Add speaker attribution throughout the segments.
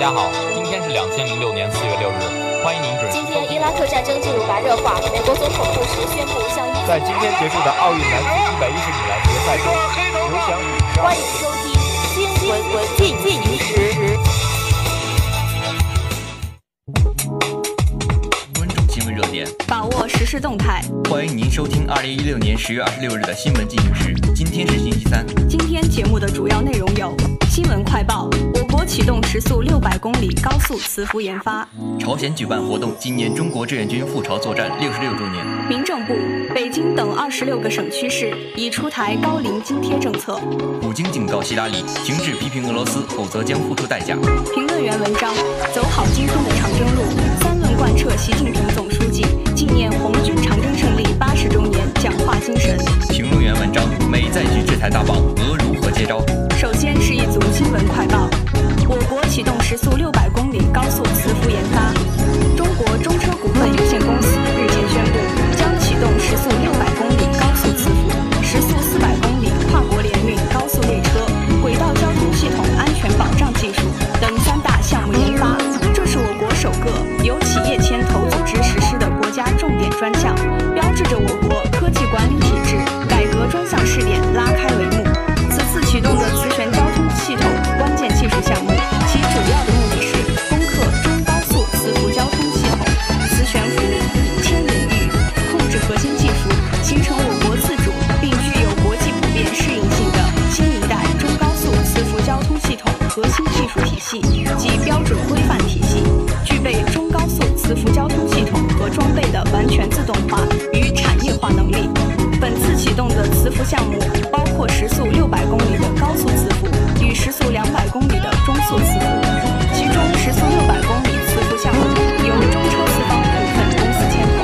Speaker 1: 家好，今天是两千零六年四月六日，欢迎您准时
Speaker 2: 今
Speaker 1: 收听。
Speaker 2: 天伊拉克战争进入白热化，美国总统布什宣布向伊
Speaker 3: 在今天结束的奥运男子一百一十米栏决赛中，刘翔宇
Speaker 2: 欢迎收听新闻文进进行时。
Speaker 4: 关注新闻热点，
Speaker 5: 把握时事动态。
Speaker 4: 欢迎您收听二零一六年十月二十六日的新闻进行时。今天是星期三，
Speaker 5: 今天节目的主要内容有：新闻快报，我国启动时速六百公里高速磁浮研发；
Speaker 4: 朝鲜举办活动纪念中国志愿军赴朝作战六十六周年；
Speaker 5: 民政部、北京等二十六个省区市已出台高龄津贴政策；
Speaker 4: 普京警告希拉里，停止批评俄罗斯，否则将付出代价；
Speaker 5: 评论员文章，走好今天的长征路，贯彻习近平总书记纪念红军长征胜利八十周年讲话精神。
Speaker 4: 评论员文章，美在局制裁大棒，俄如何接招？
Speaker 5: 首先是一组新闻快报：我国启动时速六百公里高速全自动化与产业化能力。本次启动的磁浮项目包括时速六百公里的高速磁浮与时速两百公里的中速磁浮，其中时速六百公里磁浮项目由中车四方股份公司牵头，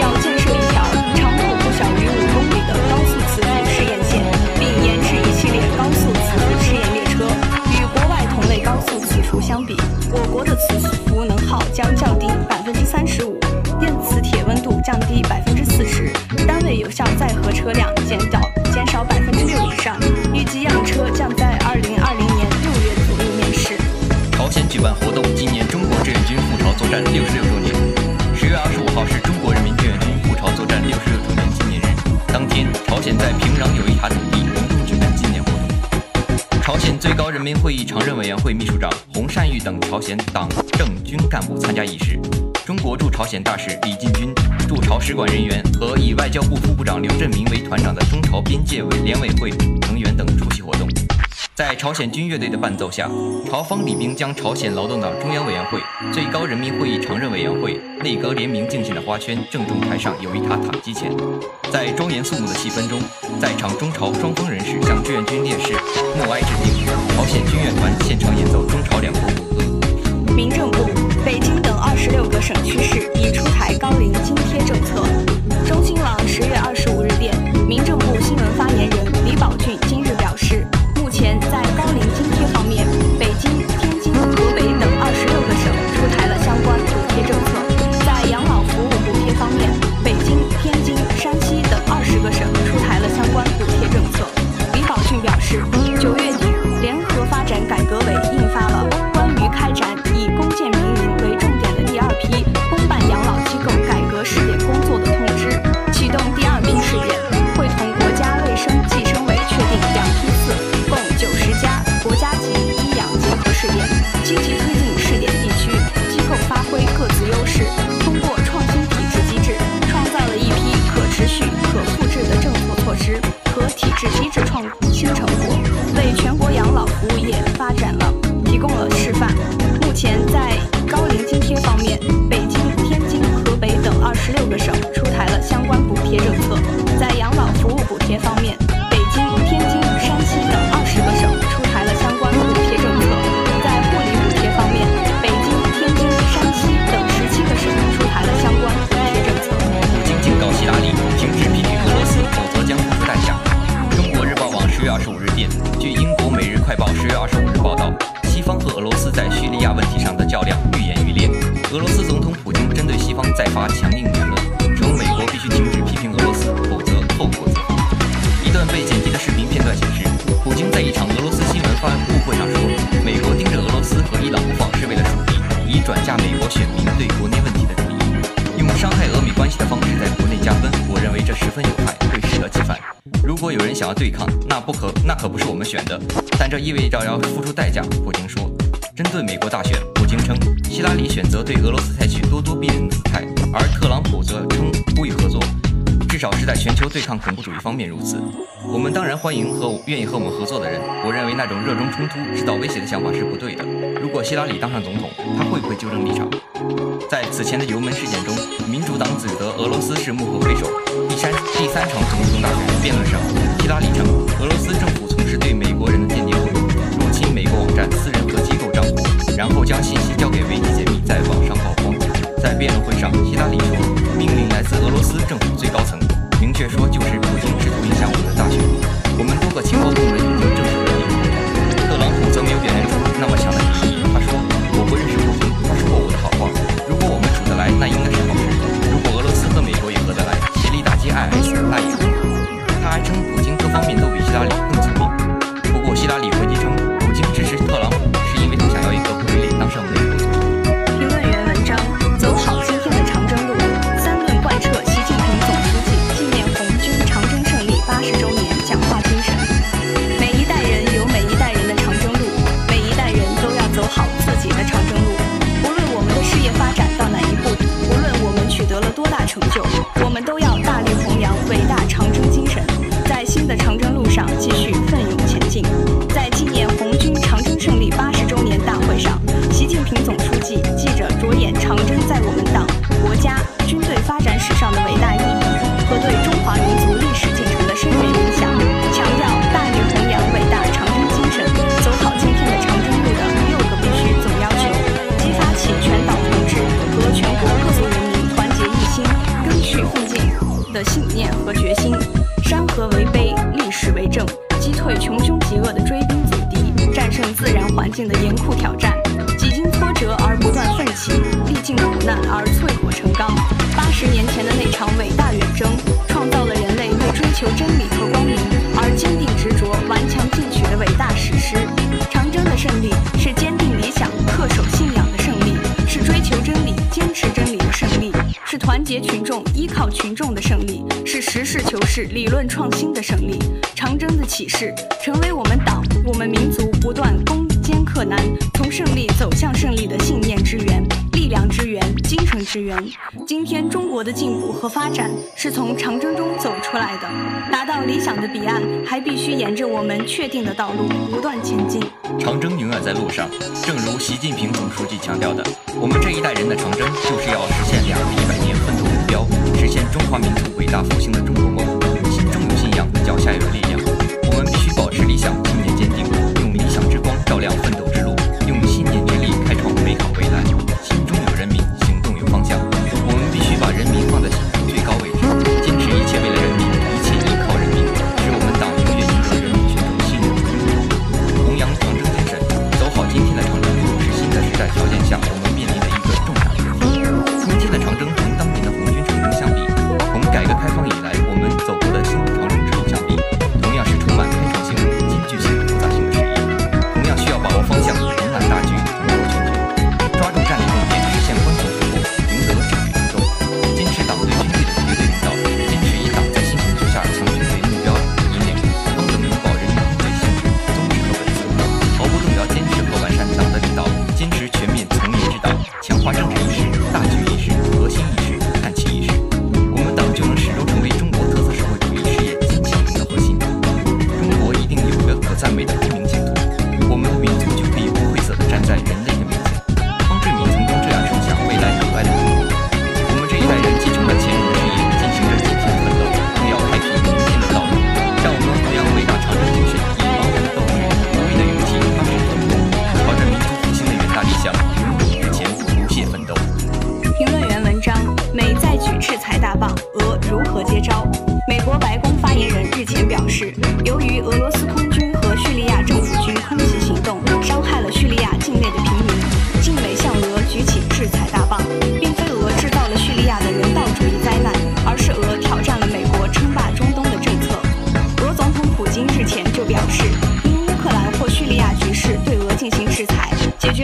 Speaker 5: 要建设一条长度不小于五公里的高速磁浮试验线，并研制一系列高速磁浮试验列车。与国外同类高速磁浮相比，我国的磁浮能耗将较低百分之三十五，降低百分之四十，单位有效载荷车辆减少减少百分之六以上。预计样车将在二零二零年六月左右面世。
Speaker 4: 朝鲜举办活动纪念中国志愿军赴朝作战六十六周年。十月二十五号是中国人民志愿军赴朝作战六十六周年纪念日。当天，朝鲜在平壤友谊塔等地隆重举办纪念活动。朝鲜最高人民会议常任委员会秘书长洪善玉等朝鲜党政军干部参加仪式。中国驻朝鲜大使李进军、驻朝使馆人员和以外交部副部长刘振民为团长的中朝边界委联委会成员等出席活动。在朝鲜军乐队的伴奏下，朝方礼兵将朝鲜劳动党中央委员会、最高人民会议常任委员会、内阁联名敬献的花圈郑重抬上友谊塔塔基前。在庄严肃穆的气氛中，在场中朝双方人士向志愿军烈士默哀致敬。朝鲜军乐团现场演奏中朝两国国歌。
Speaker 5: 民政部、省区市已出台高龄津贴政策。中新网十月二十五日电，民政部新闻发言人李宝俊
Speaker 4: 据英国《每日快报》十月二十五日报道，西方和俄罗斯在叙利亚问题上的较量愈演愈烈。俄罗斯总统普京针对西方再发强硬言论，称美国必须停止批评俄罗斯，否则后果自负。一段被剪辑的视频片段显示，普京在一场俄罗斯新闻发布会上说：“美国盯着俄罗斯和伊朗不放，是为了主义，以转嫁美国选民对国内问题的注意，用伤害俄美关系的方式在国内加分。我认为这十分有害。”有人想要对抗，那不可那可不是我们选的，但这意味着要付出代价。普京说。针对美国大选，普京称希拉里选择对俄罗斯采取咄咄逼人的姿态，而特朗普则称，至少是在全球对抗恐怖主义方面如此。我们当然欢迎和愿意和我们合作的人。我认为那种热衷冲突、制造威胁的想法是不对的。如果希拉里当上总统，他会不会纠正立场？在此前的油门事件中，民主党指责俄罗斯是幕后黑手。第三第三场总统大选辩论上，希拉里称俄罗斯政府从事对美国人的间谍活动，入侵美国网站、私人和机构账户，然后将信息交给维基解密，在网上曝光。在辩论会上，希拉里说，命令来自俄罗斯政府最高层，却说，就是不坚持读一
Speaker 5: 下我们。决心。山河为碑，历史为证，击退穷凶极恶的追兵阻敌，战胜自然环境的严酷挑战，几经挫折而不断奋起，历尽苦难而淬火成钢。八十年前的那场伟大远征，创造了人类为追求真理和光明而坚定执着、顽强进取的伟大史诗。长征的胜利是坚定理想、恪守信仰的胜利，是追求真理、坚持真理的胜利，是团结群众、依靠群众的胜利，实事求是、理论创新的胜利。长征的启示，成为我们党、我们民族不断攻坚克难、从胜利走向胜利的信念之源、力量之源、精神之源。今天中国的进步和发展是从长征中走出来的，达到理想的彼岸，还必须沿着我们确定的道路不断前进。
Speaker 4: 长征永远在路上，正如习近平总书记强调的，我们这一代人的长征就是要实现两个一百年奋斗目标，实现中华民族伟大复兴的中国梦。心中有信仰，脚下有力量。我们必须保持理想，信念坚定，用理想之光照亮奋斗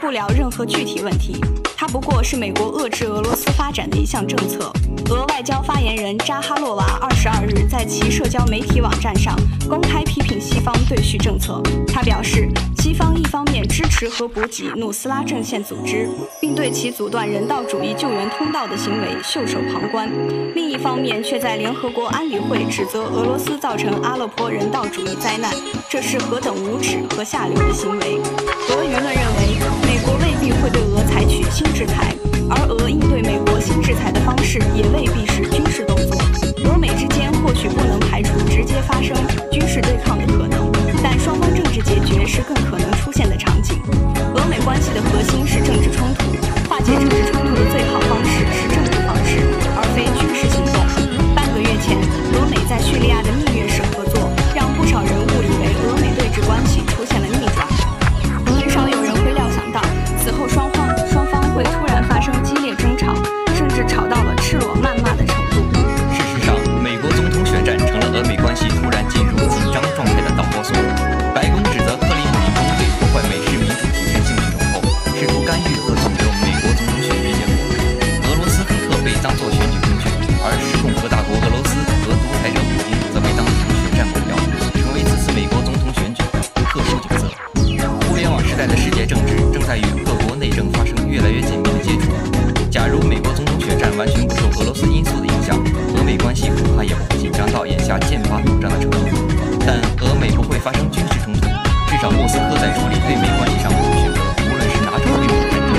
Speaker 4: 不了
Speaker 5: 任何具体问题。他不过是美国遏制俄罗斯发展的一项政策。俄外交发言人扎哈洛娃二十二日在其社交媒体网站上公开批评西方对叙政策。他表示，西方一方面支持和补给努斯拉阵线组织，并对其阻断人道主义救援通道的行为袖手旁观；另一方面却在联合国安理会指责俄罗斯造成阿勒颇人道主义灾难，这是何等无耻和下流的行为！俄舆论认为，对俄采取新制裁。而俄应对美国新制裁的方式也未必是军事动作，俄美之间或许不能排除直接发生军事对抗的可能，但双方政治解决是更可能出现的场景。俄美关系的核心是政治冲突，化解政治
Speaker 4: 上，莫斯科在处理对美关系上不会选择无论是哪种规模的态度。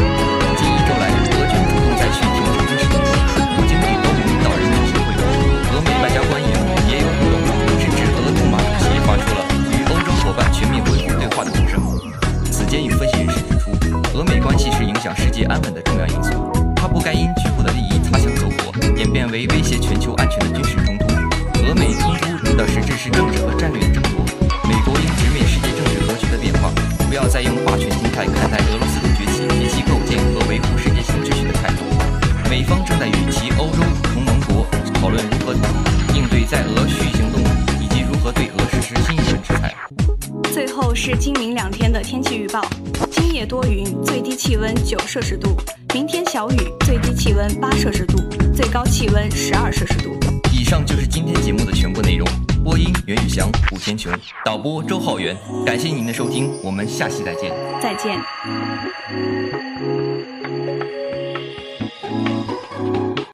Speaker 4: 近一周来，俄军主动在叙停止军事行动，普京与欧盟领导人举行会晤，俄美外交官员也有互动，甚至俄杜马主席发出了与欧洲伙伴全面恢复对话的呼声。此间有分析人士指出，俄美关系是影响世界安稳的重要因素，它不该因局部的利益擦枪走火，演变为威胁全球安全的军事冲突。俄美冲突的实质是政治和战略要再用霸权心态看待俄罗斯的崛起及其构建和维护世界新秩序的态度。美方正在与其欧洲同盟国讨论如何应对在俄续行动，以及如何对俄实施新一轮制裁。
Speaker 5: 最后是今明两天的天气预报：今夜多云，最低气温九摄氏度；明天小雨，最低气温八摄氏度，最高气温十二摄氏度。
Speaker 4: 以上就是今天节目的全部内容。播音袁宇翔、古天琼，导播周浩源。感谢您的收听，我们下期再见。
Speaker 5: 再见。